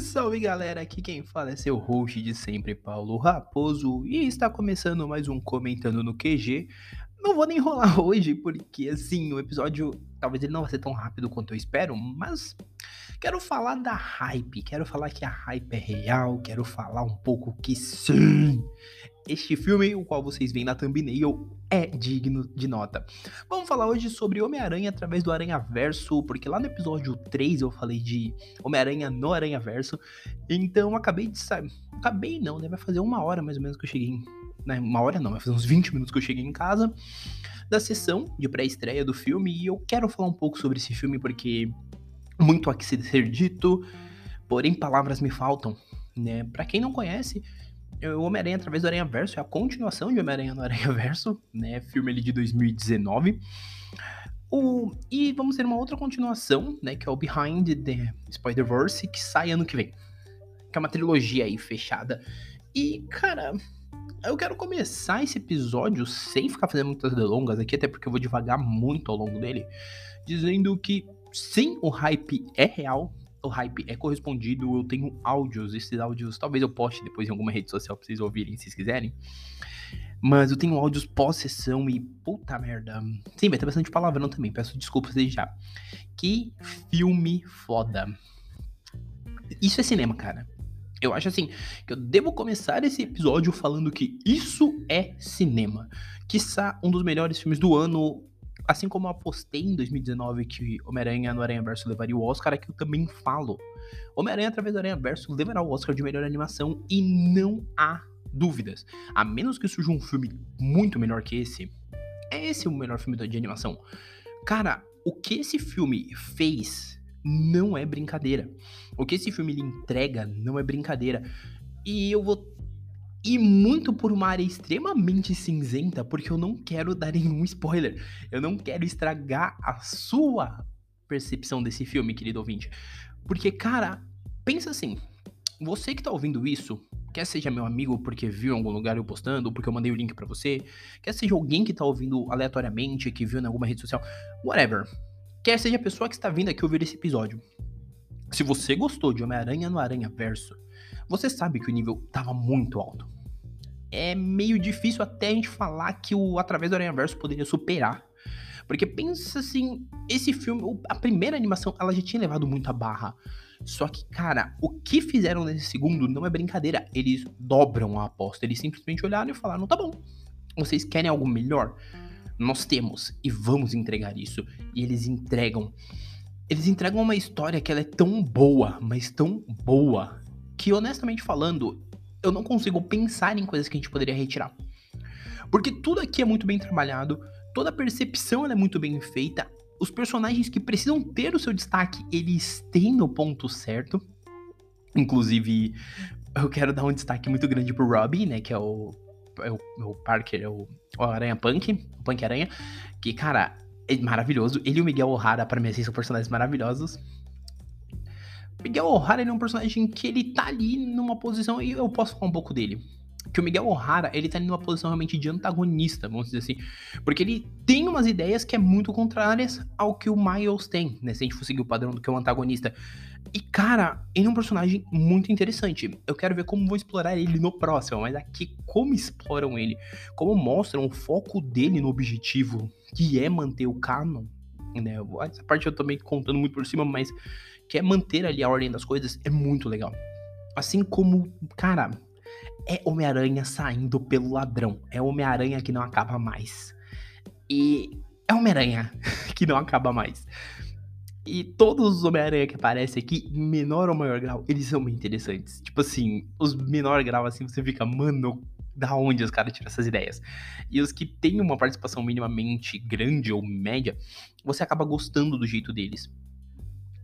Salve, galera! Aqui quem fala é seu host de sempre, Paulo Raposo, e está começando mais um Comentando no QG. Não vou nem enrolar hoje, porque assim, o episódio talvez ele não vai ser tão rápido quanto eu espero, mas quero falar da hype, quero falar que a hype é real, quero falar um pouco que sim, este filme, o qual vocês veem na thumbnail, é digno de nota. Vamos falar hoje sobre Homem-Aranha através do Aranha Verso, porque lá no episódio 3 eu falei de Homem-Aranha no Aranha Verso. Então acabei de sair. Acabei não, né? Vai fazer uma hora mais ou menos que eu cheguei. Né? Uma hora não, vai fazer uns 20 minutos que eu cheguei em casa. Da sessão de pré-estreia do filme. E eu quero falar um pouco sobre esse filme porque muito há que ser dito, porém palavras me faltam. Né? Para quem não conhece, o Homem-Aranha através do Aranha Verso é a continuação de Homem-Aranha no Aranha Verso, né? Filme ali de 2019. O, e vamos ter uma outra continuação, né? Que é o Behind the Spider-Verse, que sai ano que vem. Que é uma trilogia aí fechada. E, cara, eu quero começar esse episódio sem ficar fazendo muitas delongas aqui, até porque eu vou devagar muito ao longo dele, dizendo que sim, o hype é real, o hype é correspondido. Eu tenho áudios, esses áudios talvez eu poste depois em alguma rede social pra vocês ouvirem se vocês quiserem. Mas eu tenho áudios pós-sessão e puta merda. Sim, vai ter bastante palavrão também, peço desculpas desde já. Que filme foda. Isso é cinema, cara. Eu acho assim, que eu devo começar esse episódio falando que isso é cinema. Quiçá um dos melhores filmes do ano, Assim como eu apostei em 2019 que Homem-Aranha no Aranha Verso levaria o Oscar, aqui eu também falo. Homem-Aranha através do Aranha Verso levará o Oscar de melhor animação e não há dúvidas. A menos que surja um filme muito melhor que esse, é esse o melhor filme de animação. Cara, o que esse filme fez não é brincadeira. O que esse filme lhe entrega não é brincadeira. E eu vou e muito por uma área extremamente cinzenta, porque eu não quero dar nenhum spoiler. Eu não quero estragar a sua percepção desse filme, querido ouvinte. Porque, cara, pensa assim. Você que tá ouvindo isso, quer seja meu amigo porque viu em algum lugar eu postando, porque eu mandei o link para você, quer seja alguém que tá ouvindo aleatoriamente, que viu em alguma rede social, whatever. Quer seja a pessoa que está vindo aqui ouvir esse episódio. Se você gostou de Homem-Aranha no Aranha Verso, você sabe que o nível tava muito alto. É meio difícil até a gente falar que o Através do Aranha Verso poderia superar. Porque pensa assim, esse filme, a primeira animação, ela já tinha levado muita barra. Só que, cara, o que fizeram nesse segundo não é brincadeira. Eles dobram a aposta. Eles simplesmente olharam e falaram: tá bom, vocês querem algo melhor? Nós temos e vamos entregar isso. E eles entregam. Eles entregam uma história que ela é tão boa, mas tão boa, que honestamente falando, eu não consigo pensar em coisas que a gente poderia retirar. Porque tudo aqui é muito bem trabalhado, toda a percepção é muito bem feita, os personagens que precisam ter o seu destaque, eles têm no ponto certo. Inclusive, eu quero dar um destaque muito grande pro Robbie, né, que é o, é o, é o Parker, é o, o Aranha Punk, o Punk Aranha, que, cara, é maravilhoso. Ele e o Miguel O'Hara, para mim, assim, são personagens maravilhosos. Miguel O'Hara é um personagem que ele tá ali numa posição, e eu posso falar um pouco dele. Que o Miguel O'Hara, ele tá ali numa posição realmente de antagonista, vamos dizer assim. Porque ele tem umas ideias que é muito contrárias ao que o Miles tem, né? Se a gente for seguir o padrão do que é o antagonista. E, cara, ele é um personagem muito interessante. Eu quero ver como vão explorar ele no próximo, mas aqui, como exploram ele, como mostram o foco dele no objetivo, que é manter o canon, né? Essa parte eu tô meio contando muito por cima, mas que é manter ali a ordem das coisas, é muito legal. Assim como, cara, é Homem-Aranha saindo pelo ladrão. É Homem-Aranha que não acaba mais. E é Homem-Aranha que não acaba mais. E todos os Homem-Aranha que aparecem aqui, menor ou maior grau, eles são bem interessantes. Tipo assim, os menor grau, assim, você fica, mano, da onde os caras tiram essas ideias? E os que têm uma participação minimamente grande ou média, você acaba gostando do jeito deles.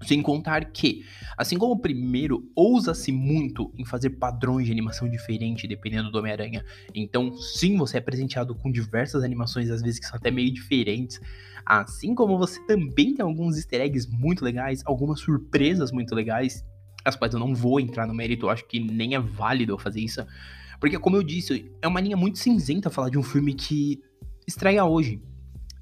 Sem contar que, assim como o primeiro, ousa-se muito em fazer padrões de animação diferentes dependendo do Homem-Aranha. Então, sim, você é presenteado com diversas animações, às vezes que são até meio diferentes. Assim como você também tem alguns easter eggs muito legais, algumas surpresas muito legais, as quais eu não vou entrar no mérito, eu acho que nem é válido eu fazer isso. Porque, como eu disse, é uma linha muito cinzenta falar de um filme que estreia hoje.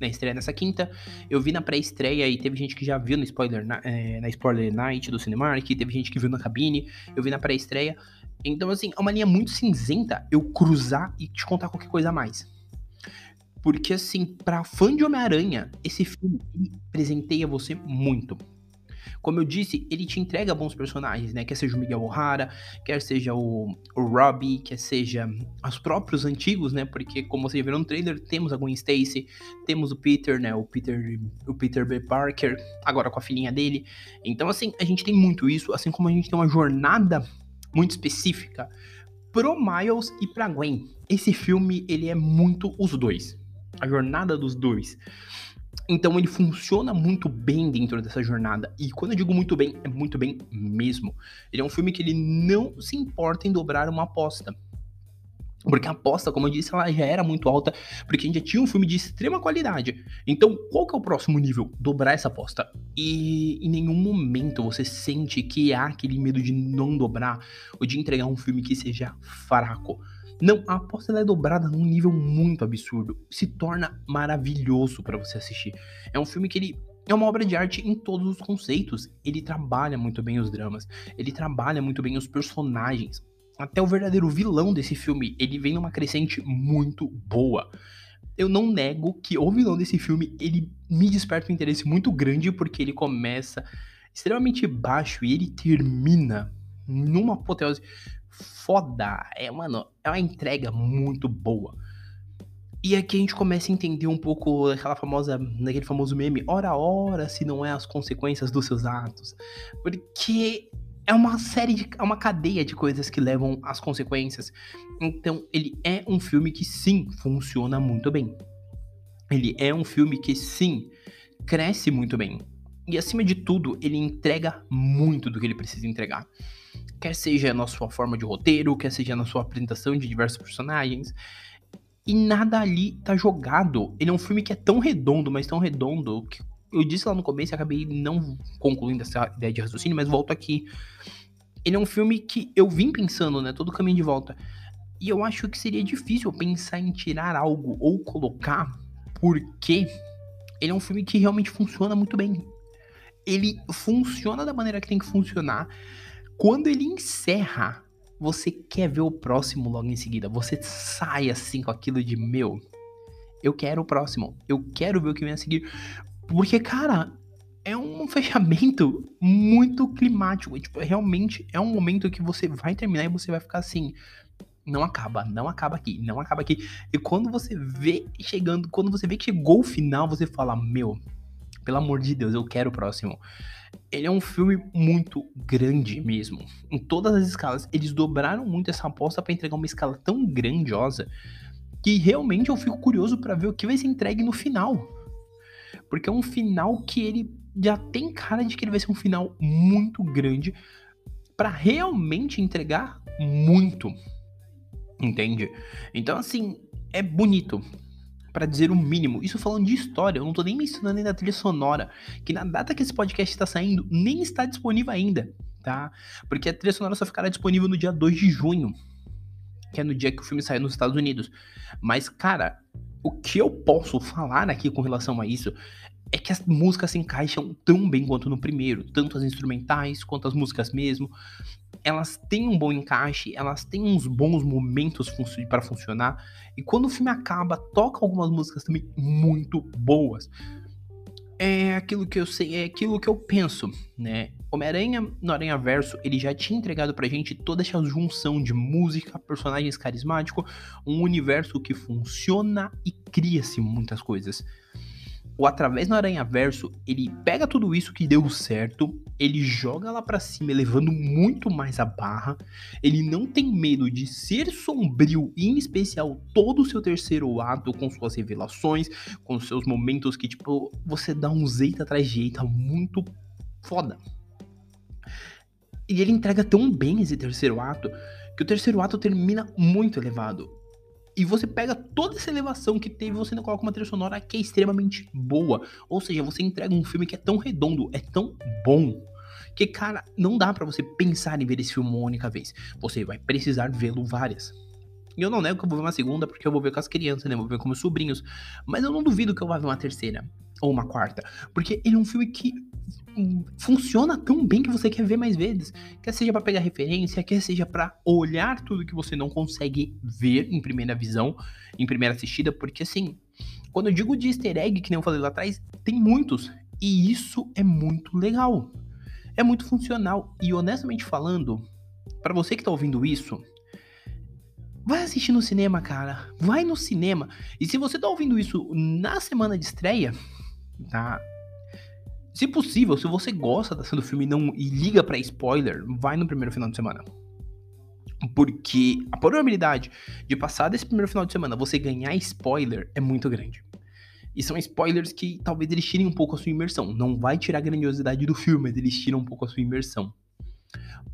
Na estreia nessa quinta. Eu vi na pré-estreia e teve gente que já viu no spoiler, na, é, na Spoiler Night do Cinemark, teve gente que viu na cabine, eu vi na pré-estreia. Então, assim, é uma linha muito cinzenta eu cruzar e te contar qualquer coisa a mais. Porque, assim, pra fã de Homem-Aranha, esse filme presenteia você muito. Como eu disse, ele te entrega bons personagens, né? Quer seja o Miguel O'Hara, quer seja o, o Robbie, quer seja os próprios antigos, né? Porque, como vocês viram no trailer, temos a Gwen Stacy, temos o Peter, né? O Peter, o Peter B. Parker, agora com a filhinha dele. Então, assim, a gente tem muito isso, assim como a gente tem uma jornada muito específica pro Miles e pra Gwen. Esse filme, ele é muito os dois. A jornada dos dois. Então ele funciona muito bem dentro dessa jornada. E quando eu digo muito bem, é muito bem mesmo. Ele é um filme que ele não se importa em dobrar uma aposta. Porque a aposta, como eu disse, ela já era muito alta, porque a gente já tinha um filme de extrema qualidade. Então, qual que é o próximo nível? Dobrar essa aposta. E em nenhum momento você sente que há aquele medo de não dobrar ou de entregar um filme que seja fraco. Não, a aposta é dobrada num nível muito absurdo. Se torna maravilhoso para você assistir. É um filme que ele é uma obra de arte em todos os conceitos. Ele trabalha muito bem os dramas, ele trabalha muito bem os personagens. Até o verdadeiro vilão desse filme, ele vem numa crescente muito boa. Eu não nego que o vilão desse filme, ele me desperta um interesse muito grande porque ele começa extremamente baixo e ele termina numa apoteose foda. É, mano, é uma entrega muito boa. E aqui a gente começa a entender um pouco daquela famosa, daquele famoso meme, ora ora, se não é as consequências dos seus atos. Porque é uma série de. é uma cadeia de coisas que levam às consequências. Então, ele é um filme que sim funciona muito bem. Ele é um filme que sim cresce muito bem. E acima de tudo, ele entrega muito do que ele precisa entregar quer seja na sua forma de roteiro, quer seja na sua apresentação de diversos personagens. E nada ali tá jogado. Ele é um filme que é tão redondo, mas tão redondo, que eu disse lá no começo e acabei não concluindo essa ideia de raciocínio, mas volto aqui. Ele é um filme que eu vim pensando, né, todo o caminho de volta. E eu acho que seria difícil pensar em tirar algo ou colocar, porque ele é um filme que realmente funciona muito bem. Ele funciona da maneira que tem que funcionar. Quando ele encerra, você quer ver o próximo logo em seguida. Você sai assim com aquilo de meu. Eu quero o próximo. Eu quero ver o que vem a seguir. Porque, cara, é um fechamento muito climático. Tipo, realmente é um momento que você vai terminar e você vai ficar assim. Não acaba, não acaba aqui, não acaba aqui. E quando você vê chegando, quando você vê que chegou o final, você fala: Meu, pelo amor de Deus, eu quero o próximo. Ele é um filme muito grande mesmo. Em todas as escalas. Eles dobraram muito essa aposta para entregar uma escala tão grandiosa que realmente eu fico curioso para ver o que vai ser entregue no final. Porque é um final que ele já tem cara de que ele vai ser um final muito grande para realmente entregar muito. Entende? Então, assim, é bonito para dizer o mínimo. Isso falando de história, eu não tô nem mencionando ainda a trilha sonora, que na data que esse podcast está saindo, nem está disponível ainda, tá? Porque a trilha sonora só ficará disponível no dia 2 de junho, que é no dia que o filme sai nos Estados Unidos. Mas, cara, o que eu posso falar aqui com relação a isso é que as músicas se encaixam tão bem quanto no primeiro, tanto as instrumentais quanto as músicas mesmo elas têm um bom encaixe, elas têm uns bons momentos fun para funcionar. E quando o filme acaba, toca algumas músicas também muito boas. É aquilo que eu sei, é aquilo que eu penso, né? Homem-Aranha no Aranha Verso, ele já tinha entregado pra gente toda essa junção de música, personagens carismáticos, um universo que funciona e cria-se muitas coisas o Através no Aranha Verso, ele pega tudo isso que deu certo, ele joga lá para cima, elevando muito mais a barra. Ele não tem medo de ser sombrio, e em especial todo o seu terceiro ato, com suas revelações, com seus momentos que, tipo, você dá um jeito atrás de jeito muito foda. E ele entrega tão bem esse terceiro ato que o terceiro ato termina muito elevado. E você pega toda essa elevação que teve, você ainda coloca uma trilha sonora que é extremamente boa. Ou seja, você entrega um filme que é tão redondo, é tão bom, que, cara, não dá para você pensar em ver esse filme uma única vez. Você vai precisar vê-lo várias. E eu não nego que eu vou ver uma segunda, porque eu vou ver com as crianças, né? Vou ver com meus sobrinhos. Mas eu não duvido que eu vá ver uma terceira ou uma quarta. Porque ele é um filme que funciona tão bem que você quer ver mais vezes. Quer seja para pegar referência, quer seja para olhar tudo que você não consegue ver em primeira visão, em primeira assistida, porque assim, quando eu digo de easter egg, que nem eu falei lá atrás, tem muitos. E isso é muito legal. É muito funcional. E honestamente falando, para você que tá ouvindo isso, vai assistir no cinema, cara. Vai no cinema. E se você tá ouvindo isso na semana de estreia, tá? Se possível, se você gosta do filme não, e liga para spoiler, vai no primeiro final de semana. Porque a probabilidade de passar desse primeiro final de semana você ganhar spoiler é muito grande. E são spoilers que talvez eles tirem um pouco a sua imersão. Não vai tirar a grandiosidade do filme, mas eles tiram um pouco a sua imersão.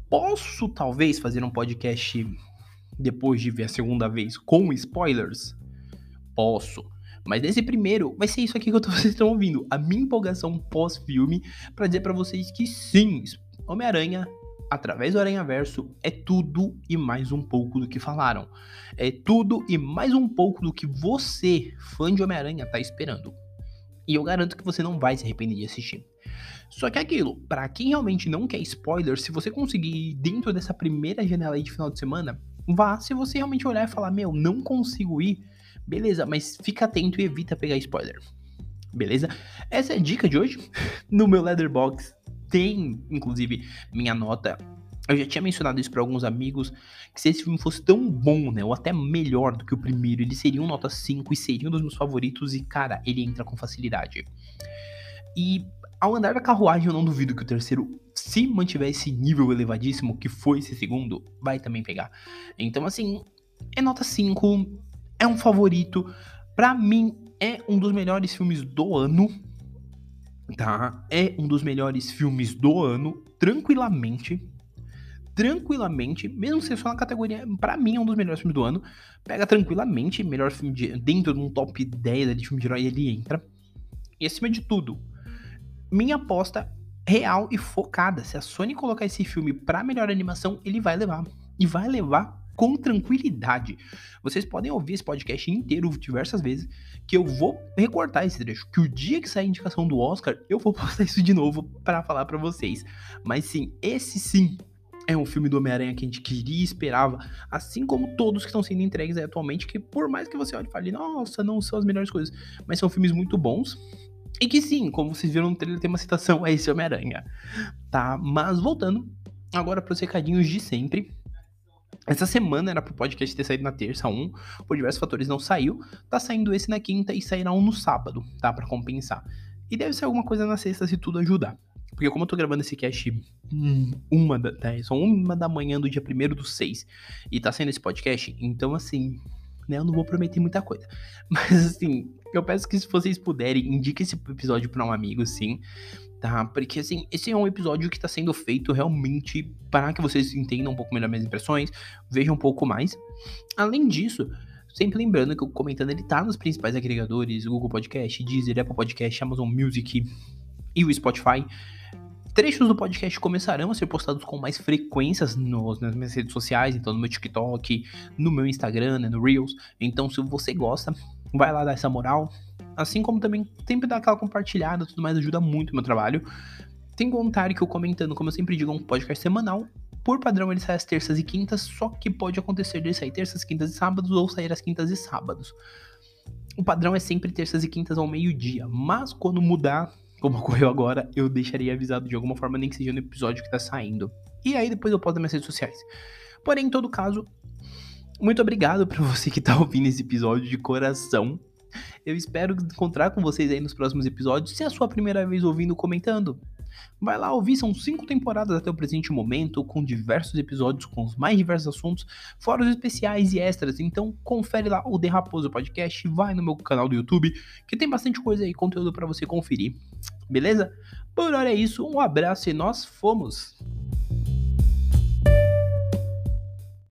Posso talvez fazer um podcast depois de ver a segunda vez com spoilers? Posso. Mas nesse primeiro, vai ser isso aqui que vocês estão ouvindo. A minha empolgação pós-filme para dizer para vocês que sim, Homem-Aranha, através do Aranha Verso, é tudo e mais um pouco do que falaram. É tudo e mais um pouco do que você, fã de Homem-Aranha, tá esperando. E eu garanto que você não vai se arrepender de assistir. Só que é aquilo, para quem realmente não quer spoiler, se você conseguir ir dentro dessa primeira janela aí de final de semana, vá. Se você realmente olhar e falar, meu, não consigo ir, beleza, mas fica atento e evita pegar spoiler. Beleza? Essa é a dica de hoje. No meu Leatherbox tem, inclusive, minha nota. Eu já tinha mencionado isso para alguns amigos, que se esse filme fosse tão bom, né, ou até melhor do que o primeiro, ele seria um nota 5 e seria um dos meus favoritos e, cara, ele entra com facilidade. E ao andar da carruagem, eu não duvido que o terceiro, se mantiver esse nível elevadíssimo que foi esse segundo, vai também pegar. Então, assim, é nota 5, é um favorito. Para mim, é um dos melhores filmes do ano. Tá? É um dos melhores filmes do ano, tranquilamente. Tranquilamente, mesmo se só na categoria, para mim é um dos melhores filmes do ano. Pega tranquilamente, melhor filme de, dentro de um top 10 de filme de herói, ele entra. E acima de tudo, minha aposta real e focada. Se a Sony colocar esse filme pra melhor animação, ele vai levar. E vai levar com tranquilidade. Vocês podem ouvir esse podcast inteiro diversas vezes, que eu vou recortar esse trecho. Que o dia que sair a indicação do Oscar, eu vou postar isso de novo para falar para vocês. Mas sim, esse sim é um filme do Homem-Aranha que a gente queria e esperava, assim como todos que estão sendo entregues atualmente, que por mais que você olhe e fale, nossa, não são as melhores coisas, mas são filmes muito bons. E que sim, como vocês viram no trailer, tem uma citação a esse Homem-Aranha. Tá? Mas voltando, agora para os recadinhos de sempre. Essa semana era pro podcast ter saído na terça, um, por diversos fatores não saiu. Tá saindo esse na quinta e sairá um no sábado, tá? Pra compensar. E deve ser alguma coisa na sexta se tudo ajudar. Porque como eu tô gravando esse cast hum, uma da, são uma da manhã do dia primeiro do seis e tá saindo esse podcast, então assim, né, eu não vou prometer muita coisa. Mas assim, eu peço que se vocês puderem, indique esse episódio para um amigo, sim tá? Porque assim, esse é um episódio que está sendo feito realmente para que vocês entendam um pouco melhor minhas impressões, vejam um pouco mais. Além disso, sempre lembrando que o comentando ele tá nos principais agregadores, Google Podcast, Deezer, Apple Podcast, Amazon Music e o Spotify. Trechos do podcast começarão a ser postados com mais frequências nos, nas minhas redes sociais, então no meu TikTok, no meu Instagram, né, no Reels. Então, se você gosta, vai lá dar essa moral, Assim como também sempre dar aquela compartilhada, tudo mais ajuda muito o meu trabalho. Tem comentário que eu comentando, como eu sempre digo, é um podcast semanal. Por padrão, ele sai às terças e quintas, só que pode acontecer de sair terças, quintas e sábados ou sair às quintas e sábados. O padrão é sempre terças e quintas ao meio-dia, mas quando mudar, como ocorreu agora, eu deixaria avisado de alguma forma, nem que seja no episódio que tá saindo. E aí depois eu posto nas minhas redes sociais. Porém, em todo caso, muito obrigado para você que tá ouvindo esse episódio de coração. Eu espero encontrar com vocês aí nos próximos episódios. Se é a sua primeira vez ouvindo, comentando. Vai lá ouvir, são cinco temporadas até o presente momento, com diversos episódios com os mais diversos assuntos, fora os especiais e extras. Então, confere lá o The Raposo Podcast, vai no meu canal do YouTube, que tem bastante coisa aí, conteúdo para você conferir. Beleza? Por hora é isso, um abraço e nós fomos!